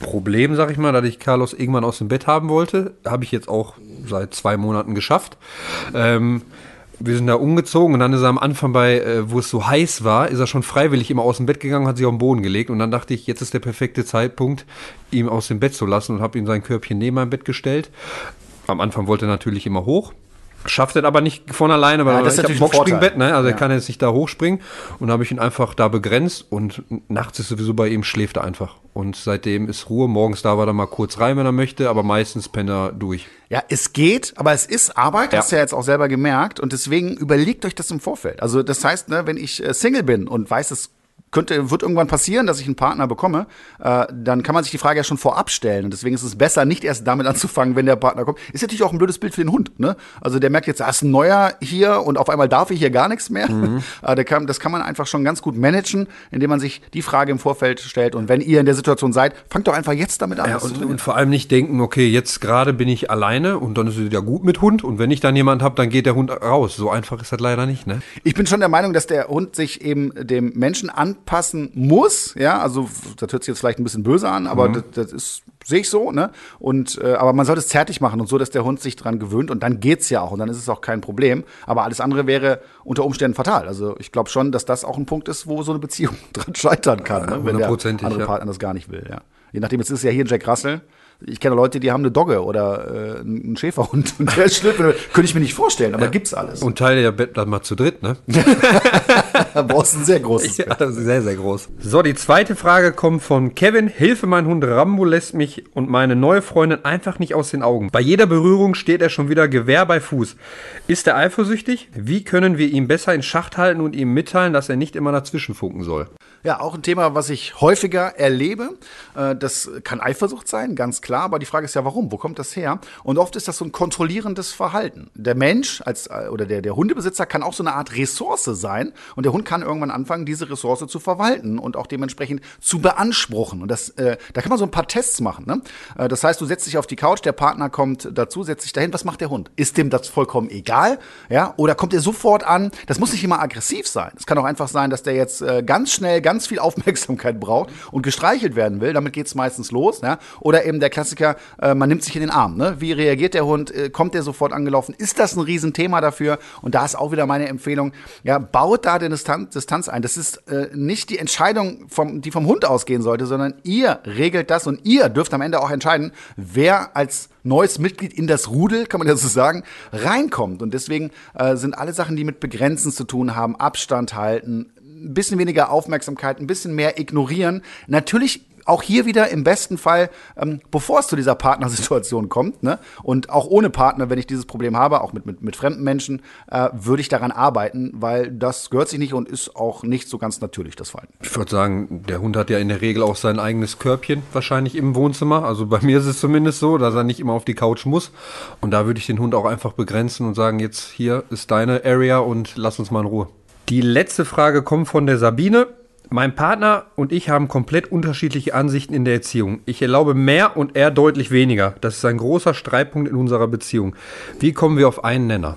Problem, sag ich mal, dass ich Carlos irgendwann aus dem Bett haben wollte. Habe ich jetzt auch seit zwei Monaten geschafft. Ähm, wir sind da umgezogen und dann ist er am Anfang bei, äh, wo es so heiß war, ist er schon freiwillig immer aus dem Bett gegangen, hat sich auf den Boden gelegt und dann dachte ich, jetzt ist der perfekte Zeitpunkt, ihm aus dem Bett zu lassen und habe ihm sein Körbchen neben mein Bett gestellt. Am Anfang wollte er natürlich immer hoch, Schafft er aber nicht von alleine, weil ja, das ich habe ein Boxspringbett, ne? Also ja. er kann jetzt nicht da hochspringen. Und habe ich ihn einfach da begrenzt und nachts ist sowieso bei ihm, schläft er einfach. Und seitdem ist Ruhe. Morgens da war er mal kurz rein, wenn er möchte, aber meistens pennt er durch. Ja, es geht, aber es ist Arbeit, ja. hast du ja jetzt auch selber gemerkt. Und deswegen überlegt euch das im Vorfeld. Also das heißt, ne, wenn ich äh, Single bin und weiß, es könnte, wird irgendwann passieren, dass ich einen Partner bekomme, äh, dann kann man sich die Frage ja schon vorab stellen. Und deswegen ist es besser, nicht erst damit anzufangen, wenn der Partner kommt. Ist natürlich auch ein blödes Bild für den Hund. Ne? Also der merkt jetzt, da ist ein neuer hier und auf einmal darf ich hier gar nichts mehr. Mhm. Äh, kann, das kann man einfach schon ganz gut managen, indem man sich die Frage im Vorfeld stellt. Und wenn ihr in der Situation seid, fangt doch einfach jetzt damit an. Ja, und, und, vor allem nicht denken, okay, jetzt gerade bin ich alleine und dann ist es ja gut mit Hund. Und wenn ich dann jemand habe, dann geht der Hund raus. So einfach ist das leider nicht. Ne? Ich bin schon der Meinung, dass der Hund sich eben dem Menschen anpassen muss ja, also das hört sich jetzt vielleicht ein bisschen böse an, aber mhm. das, das ist sehe ich so, ne? Und äh, aber man sollte es zärtlich machen und so, dass der Hund sich dran gewöhnt und dann geht's ja auch und dann ist es auch kein Problem. Aber alles andere wäre unter Umständen fatal. Also ich glaube schon, dass das auch ein Punkt ist, wo so eine Beziehung dran scheitern kann, ne? wenn der andere ja. Partner das gar nicht will. Ja. Je nachdem, jetzt ist es ja hier Jack Russell. Ich kenne Leute, die haben eine Dogge oder äh, einen Schäferhund und der ist schlimm. Könnte ich mir nicht vorstellen, aber ja. gibt's alles. Und teile ja Bett dann mal zu dritt, ne? da brauchst du ein sehr großes Bett. Ja, sehr, sehr groß. So, die zweite Frage kommt von Kevin. Hilfe, mein Hund Rambo lässt mich und meine neue Freundin einfach nicht aus den Augen. Bei jeder Berührung steht er schon wieder Gewehr bei Fuß. Ist er eifersüchtig? Wie können wir ihn besser in Schacht halten und ihm mitteilen, dass er nicht immer dazwischen funken soll? Ja, auch ein Thema, was ich häufiger erlebe. Äh, das kann Eifersucht sein, ganz klar. Aber die Frage ist ja, warum? Wo kommt das her? Und oft ist das so ein kontrollierendes Verhalten. Der Mensch als, äh, oder der, der Hundebesitzer kann auch so eine Art Ressource sein. Und der Hund kann irgendwann anfangen, diese Ressource zu verwalten und auch dementsprechend zu beanspruchen. Und das, äh, da kann man so ein paar Tests machen. Ne? Äh, das heißt, du setzt dich auf die Couch, der Partner kommt dazu, setzt sich dahin. Was macht der Hund? Ist dem das vollkommen egal? Ja? Oder kommt er sofort an? Das muss nicht immer aggressiv sein. Es kann auch einfach sein, dass der jetzt äh, ganz schnell, ganz viel Aufmerksamkeit braucht und gestreichelt werden will. Damit geht es meistens los. Ja? Oder eben der Klassiker, äh, man nimmt sich in den Arm. Ne? Wie reagiert der Hund? Äh, kommt der sofort angelaufen? Ist das ein Riesenthema dafür? Und da ist auch wieder meine Empfehlung, ja, baut da die Distanz, Distanz ein. Das ist äh, nicht die Entscheidung, vom, die vom Hund ausgehen sollte, sondern ihr regelt das und ihr dürft am Ende auch entscheiden, wer als neues Mitglied in das Rudel, kann man ja so sagen, reinkommt. Und deswegen äh, sind alle Sachen, die mit Begrenzen zu tun haben, Abstand halten, ein bisschen weniger Aufmerksamkeit, ein bisschen mehr ignorieren. Natürlich auch hier wieder im besten Fall, ähm, bevor es zu dieser Partnersituation kommt, ne, und auch ohne Partner, wenn ich dieses Problem habe, auch mit, mit, mit fremden Menschen, äh, würde ich daran arbeiten, weil das gehört sich nicht und ist auch nicht so ganz natürlich, das Verhalten. Ich würde sagen, der Hund hat ja in der Regel auch sein eigenes Körbchen wahrscheinlich im Wohnzimmer. Also bei mir ist es zumindest so, dass er nicht immer auf die Couch muss. Und da würde ich den Hund auch einfach begrenzen und sagen, jetzt hier ist deine Area und lass uns mal in Ruhe. Die letzte Frage kommt von der Sabine. Mein Partner und ich haben komplett unterschiedliche Ansichten in der Erziehung. Ich erlaube mehr und er deutlich weniger. Das ist ein großer Streitpunkt in unserer Beziehung. Wie kommen wir auf einen Nenner?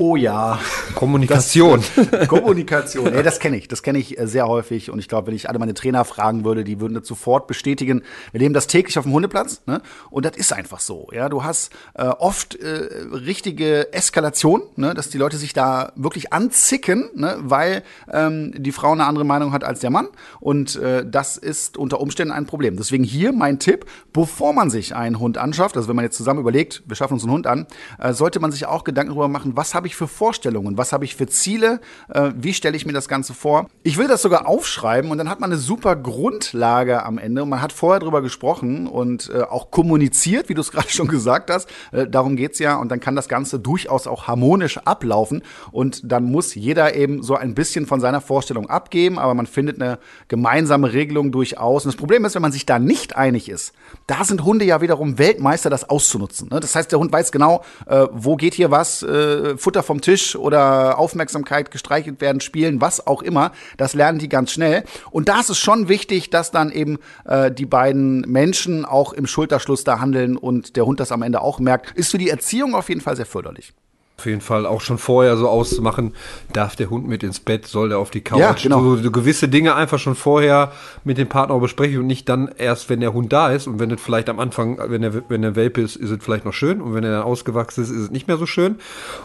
Oh ja. Kommunikation. Das, Kommunikation. Nee, das kenne ich. Das kenne ich äh, sehr häufig. Und ich glaube, wenn ich alle meine Trainer fragen würde, die würden das sofort bestätigen. Wir leben das täglich auf dem Hundeplatz. Ne? Und das ist einfach so. Ja, du hast äh, oft äh, richtige Eskalation, ne? dass die Leute sich da wirklich anzicken, ne? weil ähm, die Frau eine andere Meinung hat als der Mann. Und äh, das ist unter Umständen ein Problem. Deswegen hier mein Tipp, bevor man sich einen Hund anschafft, also wenn man jetzt zusammen überlegt, wir schaffen uns einen Hund an, äh, sollte man sich auch Gedanken darüber machen, was habe ich ich für Vorstellungen? Was habe ich für Ziele? Äh, wie stelle ich mir das Ganze vor? Ich will das sogar aufschreiben und dann hat man eine super Grundlage am Ende und man hat vorher drüber gesprochen und äh, auch kommuniziert, wie du es gerade schon gesagt hast. Äh, darum es ja und dann kann das Ganze durchaus auch harmonisch ablaufen und dann muss jeder eben so ein bisschen von seiner Vorstellung abgeben, aber man findet eine gemeinsame Regelung durchaus. Und das Problem ist, wenn man sich da nicht einig ist, da sind Hunde ja wiederum Weltmeister, das auszunutzen. Ne? Das heißt, der Hund weiß genau, äh, wo geht hier was, äh, Futter vom Tisch oder Aufmerksamkeit gestreichelt werden, spielen, was auch immer. Das lernen die ganz schnell. Und da ist es schon wichtig, dass dann eben äh, die beiden Menschen auch im Schulterschluss da handeln und der Hund das am Ende auch merkt. Ist für die Erziehung auf jeden Fall sehr förderlich auf jeden Fall auch schon vorher so auszumachen, darf der Hund mit ins Bett, soll der auf die Couch. Ja, genau. so, so gewisse Dinge einfach schon vorher mit dem Partner besprechen und nicht dann erst, wenn der Hund da ist. Und wenn es vielleicht am Anfang, wenn der, wenn der Welpe ist, ist es vielleicht noch schön. Und wenn er dann ausgewachsen ist, ist es nicht mehr so schön.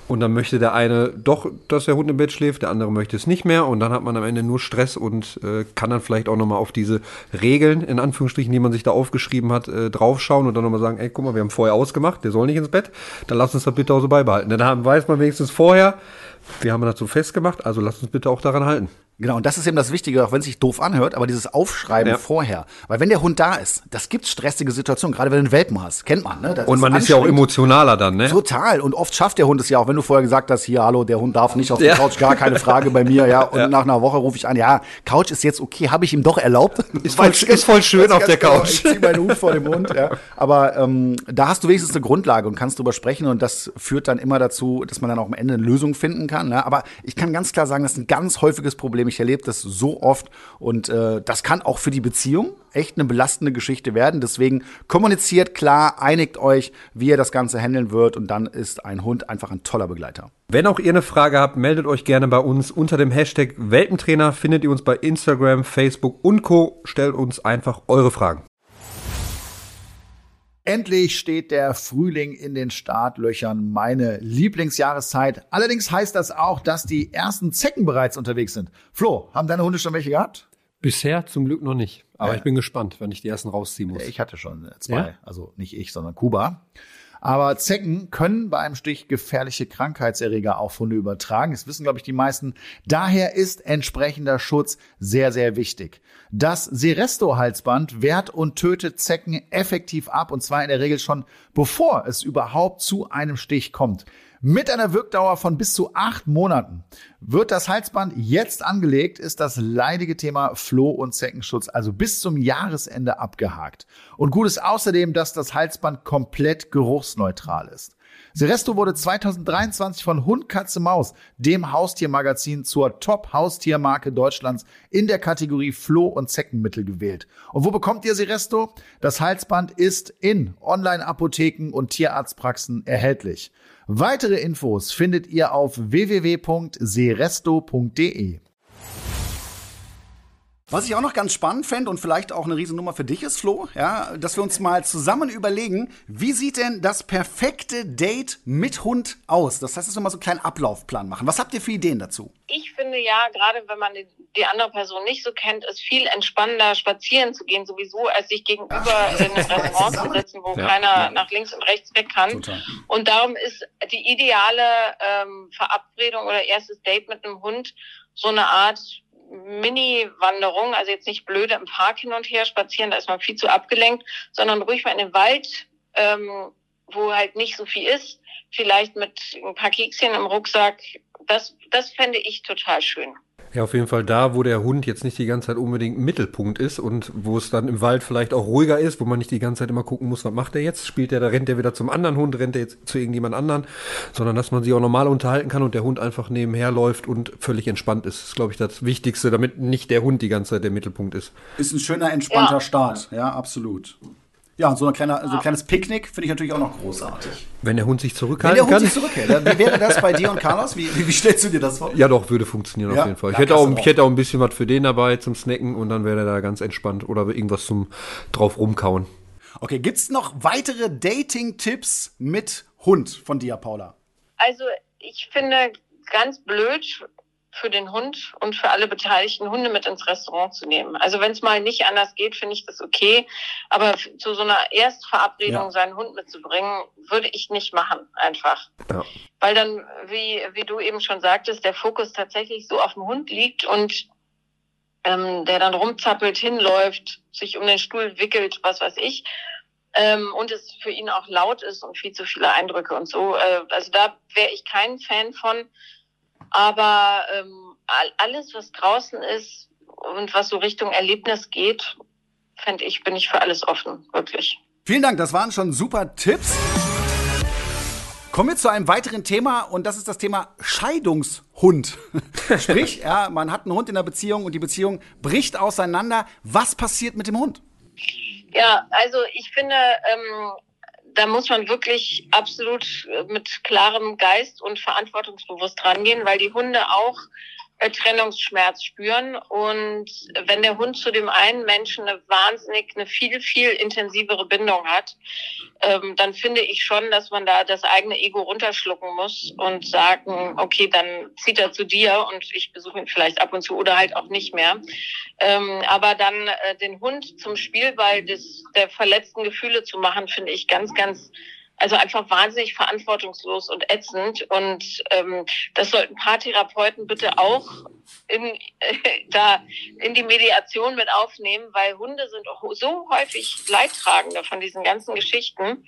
Und dann möchte der eine doch, dass der Hund im Bett schläft, der andere möchte es nicht mehr. Und dann hat man am Ende nur Stress und äh, kann dann vielleicht auch nochmal auf diese Regeln, in Anführungsstrichen, die man sich da aufgeschrieben hat, äh, draufschauen und dann nochmal sagen, ey, guck mal, wir haben vorher ausgemacht, der soll nicht ins Bett. Dann lass uns das bitte auch so beibehalten. Dann haben weiß man wenigstens vorher, wir haben so festgemacht, also lasst uns bitte auch daran halten. Genau, und das ist eben das Wichtige, auch wenn es sich doof anhört, aber dieses Aufschreiben ja. vorher. Weil wenn der Hund da ist, das gibt stressige Situationen, gerade wenn du einen Welpen hast, kennt man. Ne? Das und man ist, ist ja auch emotionaler dann, ne? Total. Und oft schafft der Hund es ja auch, wenn du vorher gesagt hast, hier, hallo, der Hund darf nicht auf die ja. Couch, gar keine Frage bei mir, ja. Und ja. nach einer Woche rufe ich an, ja, Couch ist jetzt okay, habe ich ihm doch erlaubt. Ist voll, ist voll schön auf der genau, Couch. ich zieh meinen Hut vor dem Hund, ja. Aber ähm, da hast du wenigstens eine Grundlage und kannst drüber sprechen und das führt dann immer dazu, dass man dann auch am Ende eine Lösung finden kann. Ne? Aber ich kann ganz klar sagen, das ist ein ganz häufiges Problem. Ich erlebe das so so oft. Und äh, das kann auch für die Beziehung echt eine belastende Geschichte werden. Deswegen kommuniziert klar, einigt euch, wie ihr das Ganze handeln wird. Und dann ist ein Hund einfach ein toller Begleiter. Wenn auch ihr eine Frage habt, meldet euch gerne bei uns. Unter dem Hashtag Welpentrainer findet ihr uns bei Instagram, Facebook und Co. Stellt uns einfach eure Fragen. Endlich steht der Frühling in den Startlöchern, meine Lieblingsjahreszeit. Allerdings heißt das auch, dass die ersten Zecken bereits unterwegs sind. Flo, haben deine Hunde schon welche gehabt? Bisher zum Glück noch nicht. Aber ja. ich bin gespannt, wenn ich die ersten rausziehen muss. Ich hatte schon zwei. Ja? Also nicht ich, sondern Kuba. Aber Zecken können bei einem Stich gefährliche Krankheitserreger auf Hunde übertragen. Das wissen, glaube ich, die meisten. Daher ist entsprechender Schutz sehr, sehr wichtig. Das Seresto-Halsband wehrt und tötet Zecken effektiv ab und zwar in der Regel schon bevor es überhaupt zu einem Stich kommt. Mit einer Wirkdauer von bis zu acht Monaten. Wird das Halsband jetzt angelegt, ist das leidige Thema Floh- und Zeckenschutz also bis zum Jahresende abgehakt. Und gut ist außerdem, dass das Halsband komplett geruchsneutral ist. Seresto wurde 2023 von Hund, Katze, Maus, dem Haustiermagazin, zur Top-Haustiermarke Deutschlands in der Kategorie Floh- und Zeckenmittel gewählt. Und wo bekommt ihr Seresto? Das Halsband ist in Online-Apotheken und Tierarztpraxen erhältlich. Weitere Infos findet ihr auf www.seresto.de. Was ich auch noch ganz spannend fände und vielleicht auch eine Riesennummer für dich ist, Flo, ja, dass wir uns mal zusammen überlegen, wie sieht denn das perfekte Date mit Hund aus? Das heißt, dass wir mal so einen kleinen Ablaufplan machen. Was habt ihr für Ideen dazu? Ich finde ja, gerade wenn man die andere Person nicht so kennt, ist viel entspannender spazieren zu gehen, sowieso, als sich gegenüber in einem Restaurant zu sitzen, wo ja, keiner ja. nach links und rechts weg kann. Total. Und darum ist die ideale ähm, Verabredung oder erstes Date mit einem Hund so eine Art Mini-Wanderung, also jetzt nicht blöde im Park hin und her spazieren, da ist man viel zu abgelenkt, sondern ruhig mal in den Wald, ähm, wo halt nicht so viel ist, vielleicht mit ein paar Kekschen im Rucksack. Das, das fände ich total schön. Ja, auf jeden Fall da, wo der Hund jetzt nicht die ganze Zeit unbedingt Mittelpunkt ist und wo es dann im Wald vielleicht auch ruhiger ist, wo man nicht die ganze Zeit immer gucken muss, was macht er jetzt? Spielt er, da rennt er wieder zum anderen Hund, rennt er jetzt zu irgendjemand anderen, sondern dass man sich auch normal unterhalten kann und der Hund einfach nebenher läuft und völlig entspannt ist. Das ist, glaube ich, das Wichtigste, damit nicht der Hund die ganze Zeit der Mittelpunkt ist. Ist ein schöner, entspannter ja. Start, ja, absolut. Ja, und so, ein, kleiner, so ein kleines Picknick finde ich natürlich auch noch großartig. Wenn der Hund sich zurückhalten kann. Wenn der Hund kann. sich zurückhält. Wie wäre das bei dir und Carlos? Wie, wie, wie stellst du dir das vor? Ja, doch, würde funktionieren ja? auf jeden Fall. Ich hätte, auch, ich hätte auch ein bisschen was für den dabei zum Snacken und dann wäre er da ganz entspannt oder irgendwas zum drauf rumkauen. Okay, gibt es noch weitere Dating-Tipps mit Hund von dir, Paula? Also, ich finde ganz blöd, für den Hund und für alle beteiligten Hunde mit ins Restaurant zu nehmen. Also wenn es mal nicht anders geht, finde ich das okay. Aber zu so einer Erstverabredung ja. seinen Hund mitzubringen, würde ich nicht machen, einfach. Ja. Weil dann, wie, wie du eben schon sagtest, der Fokus tatsächlich so auf dem Hund liegt und ähm, der dann rumzappelt, hinläuft, sich um den Stuhl wickelt, was weiß ich. Ähm, und es für ihn auch laut ist und viel zu viele Eindrücke und so. Äh, also da wäre ich kein Fan von. Aber ähm, alles, was draußen ist und was so Richtung Erlebnis geht, fände ich, bin ich für alles offen, wirklich. Vielen Dank, das waren schon super Tipps. Kommen wir zu einem weiteren Thema und das ist das Thema Scheidungshund. Sprich, ja, man hat einen Hund in der Beziehung und die Beziehung bricht auseinander. Was passiert mit dem Hund? Ja, also ich finde, ähm, da muss man wirklich absolut äh, mit klarem Geist und verantwortungsbewusst rangehen, weil die Hunde auch Trennungsschmerz spüren. Und wenn der Hund zu dem einen Menschen eine wahnsinnig, eine viel, viel intensivere Bindung hat, ähm, dann finde ich schon, dass man da das eigene Ego runterschlucken muss und sagen, okay, dann zieht er zu dir und ich besuche ihn vielleicht ab und zu oder halt auch nicht mehr. Ähm, aber dann äh, den Hund zum Spielball des, der verletzten Gefühle zu machen, finde ich ganz, ganz also einfach wahnsinnig verantwortungslos und ätzend. Und ähm, das sollten Paartherapeuten bitte auch in, äh, da in die Mediation mit aufnehmen, weil Hunde sind auch so häufig Leidtragende von diesen ganzen Geschichten.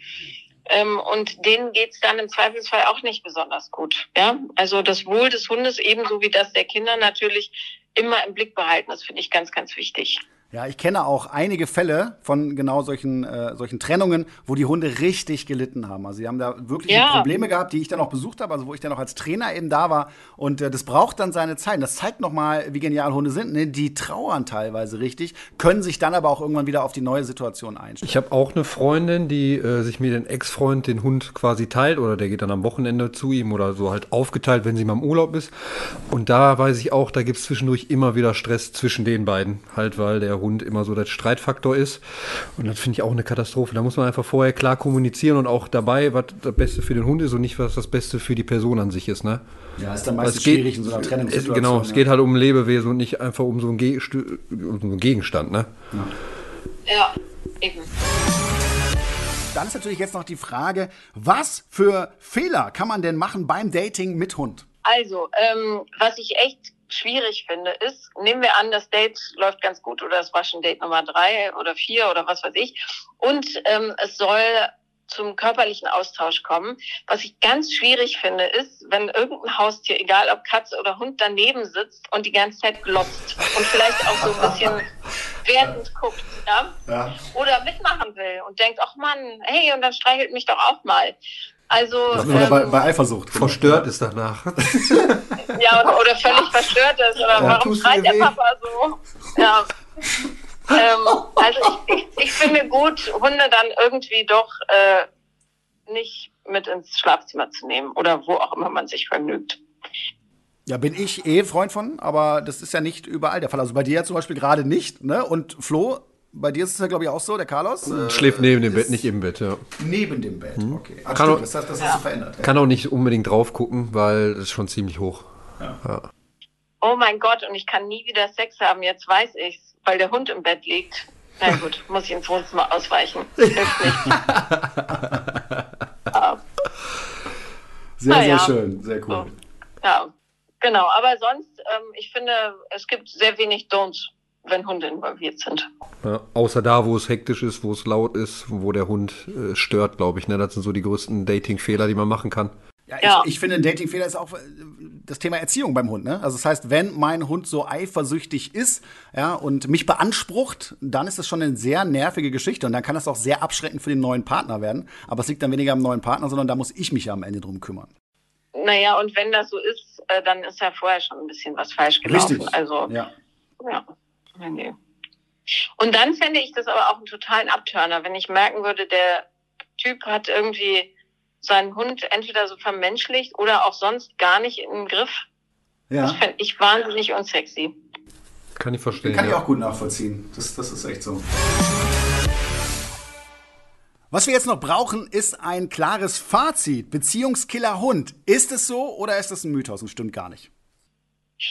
Ähm, und denen geht's dann im Zweifelsfall auch nicht besonders gut. Ja, also das Wohl des Hundes ebenso wie das der Kinder natürlich immer im Blick behalten. Das finde ich ganz, ganz wichtig. Ja, ich kenne auch einige Fälle von genau solchen, äh, solchen Trennungen, wo die Hunde richtig gelitten haben. Also sie haben da wirklich ja. Probleme gehabt, die ich dann auch besucht habe, also wo ich dann auch als Trainer eben da war. Und äh, das braucht dann seine Zeit. Das zeigt nochmal, wie genial Hunde sind. Ne? Die trauern teilweise richtig, können sich dann aber auch irgendwann wieder auf die neue Situation einstellen. Ich habe auch eine Freundin, die äh, sich mit dem Ex-Freund den Hund quasi teilt oder der geht dann am Wochenende zu ihm oder so halt aufgeteilt, wenn sie mal im Urlaub ist. Und da weiß ich auch, da gibt es zwischendurch immer wieder Stress zwischen den beiden. Halt, weil der Hund immer so der Streitfaktor ist. Und das finde ich auch eine Katastrophe. Da muss man einfach vorher klar kommunizieren und auch dabei, was das Beste für den Hund ist und nicht, was das Beste für die Person an sich ist. Ne? Ja, ist dann meistens geht, schwierig in so einer Trennungssituation. Genau, ja. es geht halt um ein Lebewesen und nicht einfach um so einen, Ge um so einen Gegenstand. Ne? Ja. ja, eben. dann ist natürlich jetzt noch die Frage, was für Fehler kann man denn machen beim Dating mit Hund? Also, ähm, was ich echt schwierig finde, ist, nehmen wir an, das Date läuft ganz gut oder es war schon Date Nummer drei oder vier oder was weiß ich. Und ähm, es soll zum körperlichen Austausch kommen. Was ich ganz schwierig finde, ist, wenn irgendein Haustier, egal ob Katze oder Hund, daneben sitzt und die ganze Zeit glotzt und vielleicht auch so ein bisschen wertend guckt, ja? ja? Oder mitmachen will und denkt, ach Mann, hey, und dann streichelt mich doch auch mal. Also ähm, bei, bei, Eifersucht. Verstört ist danach. ja, oder, oder völlig verstört ist. Oder ja, warum schreit der Papa so? Ja. ähm, also ich, ich, ich, finde gut, Hunde dann irgendwie doch äh, nicht mit ins Schlafzimmer zu nehmen oder wo auch immer man sich vergnügt. Ja, bin ich eh Freund von, aber das ist ja nicht überall der Fall. Also bei dir ja zum Beispiel gerade nicht, ne? Und Flo, bei dir ist es ja, glaube ich, auch so, der Carlos. Äh, Schläft neben dem Bett, nicht im Bett, ja. Neben dem Bett, hm. okay. Ach, kann auch, das, das hast du verändert. Ja. Kann auch nicht unbedingt drauf gucken, weil das ist schon ziemlich hoch. Ja. ja. Oh mein Gott, und ich kann nie wieder Sex haben, jetzt weiß ich's, weil der Hund im Bett liegt. Na gut, muss ich ins Wohnzimmer ausweichen. Hilft nicht. ja. Sehr, Na, sehr schön, sehr cool. So. Ja, genau. Aber sonst, ähm, ich finde, es gibt sehr wenig Don'ts wenn Hunde involviert sind. Ja, außer da, wo es hektisch ist, wo es laut ist, wo der Hund äh, stört, glaube ich. Ne? Das sind so die größten Dating-Fehler, die man machen kann. Ja, ja. Ich, ich, finde, ein Dating-Fehler ist auch äh, das Thema Erziehung beim Hund. Ne? Also das heißt, wenn mein Hund so eifersüchtig ist ja, und mich beansprucht, dann ist das schon eine sehr nervige Geschichte und dann kann das auch sehr abschreckend für den neuen Partner werden. Aber es liegt dann weniger am neuen Partner, sondern da muss ich mich ja am Ende drum kümmern. Naja, und wenn das so ist, äh, dann ist ja vorher schon ein bisschen was falsch gelaufen. Richtig. Also, ja. ja. Nee. Und dann fände ich das aber auch einen totalen Abturner, wenn ich merken würde, der Typ hat irgendwie seinen Hund entweder so vermenschlicht oder auch sonst gar nicht im Griff. Ja. Das fände ich wahnsinnig unsexy. Kann ich verstehen. Kann ich auch gut nachvollziehen. Das, das ist echt so. Was wir jetzt noch brauchen, ist ein klares Fazit. Beziehungskiller Hund. Ist es so oder ist es ein Mythos und stimmt gar nicht?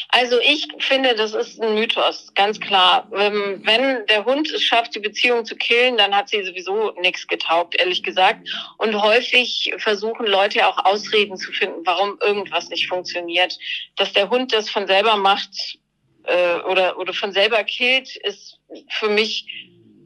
Also ich finde, das ist ein Mythos, ganz klar. Ähm, wenn der Hund es schafft, die Beziehung zu killen, dann hat sie sowieso nichts getaugt, ehrlich gesagt. Und häufig versuchen Leute auch Ausreden zu finden, warum irgendwas nicht funktioniert. Dass der Hund das von selber macht äh, oder, oder von selber killt, ist für mich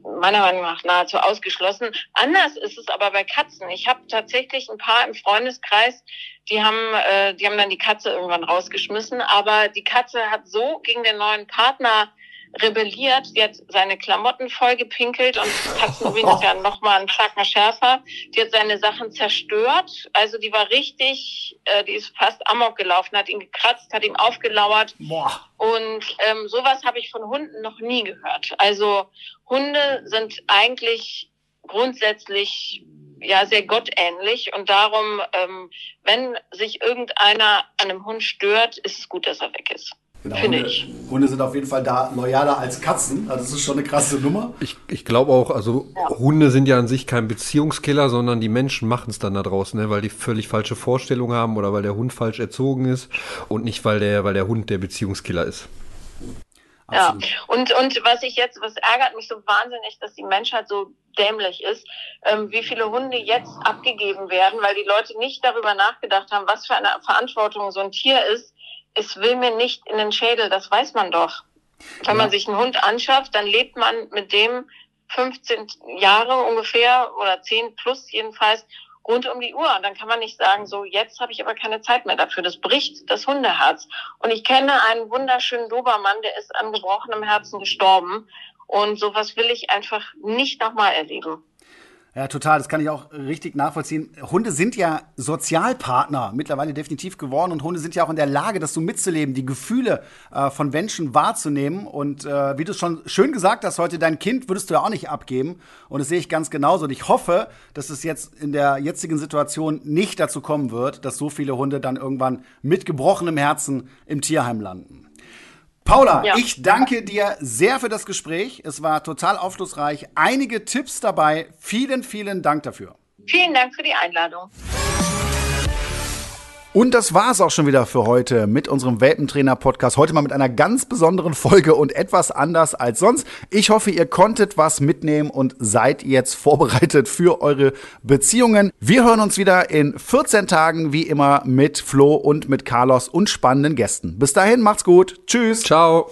meiner Meinung nach nahezu ausgeschlossen. Anders ist es aber bei Katzen. Ich habe tatsächlich ein paar im Freundeskreis, die haben, äh, die haben dann die Katze irgendwann rausgeschmissen. Aber die Katze hat so gegen den neuen Partner rebelliert. Sie hat seine Klamotten vollgepinkelt und Katzenurin ist ja noch mal ein Zacken schärfer. Die hat seine Sachen zerstört. Also die war richtig, äh, die ist fast amok gelaufen, hat ihn gekratzt, hat ihm aufgelauert. Boah. Und ähm, sowas habe ich von Hunden noch nie gehört. Also Hunde sind eigentlich grundsätzlich ja sehr gottähnlich und darum, ähm, wenn sich irgendeiner an einem Hund stört, ist es gut, dass er weg ist. Genau, Finde Hunde, ich. Hunde sind auf jeden Fall da loyaler als Katzen. Also das ist schon eine krasse Nummer. Ich, ich glaube auch, also ja. Hunde sind ja an sich kein Beziehungskiller, sondern die Menschen machen es dann da draußen, ne? weil die völlig falsche Vorstellungen haben oder weil der Hund falsch erzogen ist und nicht, weil der, weil der Hund der Beziehungskiller ist. Ja, und, und was ich jetzt, was ärgert mich so wahnsinnig, dass die Menschheit so dämlich ist, ähm, wie viele Hunde jetzt abgegeben werden, weil die Leute nicht darüber nachgedacht haben, was für eine Verantwortung so ein Tier ist, es will mir nicht in den Schädel, das weiß man doch. Wenn ja. man sich einen Hund anschafft, dann lebt man mit dem 15 Jahre ungefähr oder 10 plus jedenfalls rund um die Uhr. Und dann kann man nicht sagen, so jetzt habe ich aber keine Zeit mehr dafür. Das bricht das Hundeherz. Und ich kenne einen wunderschönen Dobermann, der ist an gebrochenem Herzen gestorben. Und sowas will ich einfach nicht nochmal erleben. Ja, total. Das kann ich auch richtig nachvollziehen. Hunde sind ja Sozialpartner mittlerweile definitiv geworden und Hunde sind ja auch in der Lage, das so mitzuleben, die Gefühle äh, von Menschen wahrzunehmen. Und äh, wie du schon schön gesagt hast, heute dein Kind würdest du ja auch nicht abgeben. Und das sehe ich ganz genauso. Und ich hoffe, dass es jetzt in der jetzigen Situation nicht dazu kommen wird, dass so viele Hunde dann irgendwann mit gebrochenem Herzen im Tierheim landen. Paula, ja. ich danke dir sehr für das Gespräch. Es war total aufschlussreich. Einige Tipps dabei. Vielen, vielen Dank dafür. Vielen Dank für die Einladung. Und das war's auch schon wieder für heute mit unserem Welpentrainer-Podcast. Heute mal mit einer ganz besonderen Folge und etwas anders als sonst. Ich hoffe, ihr konntet was mitnehmen und seid jetzt vorbereitet für eure Beziehungen. Wir hören uns wieder in 14 Tagen, wie immer, mit Flo und mit Carlos und spannenden Gästen. Bis dahin, macht's gut. Tschüss. Ciao.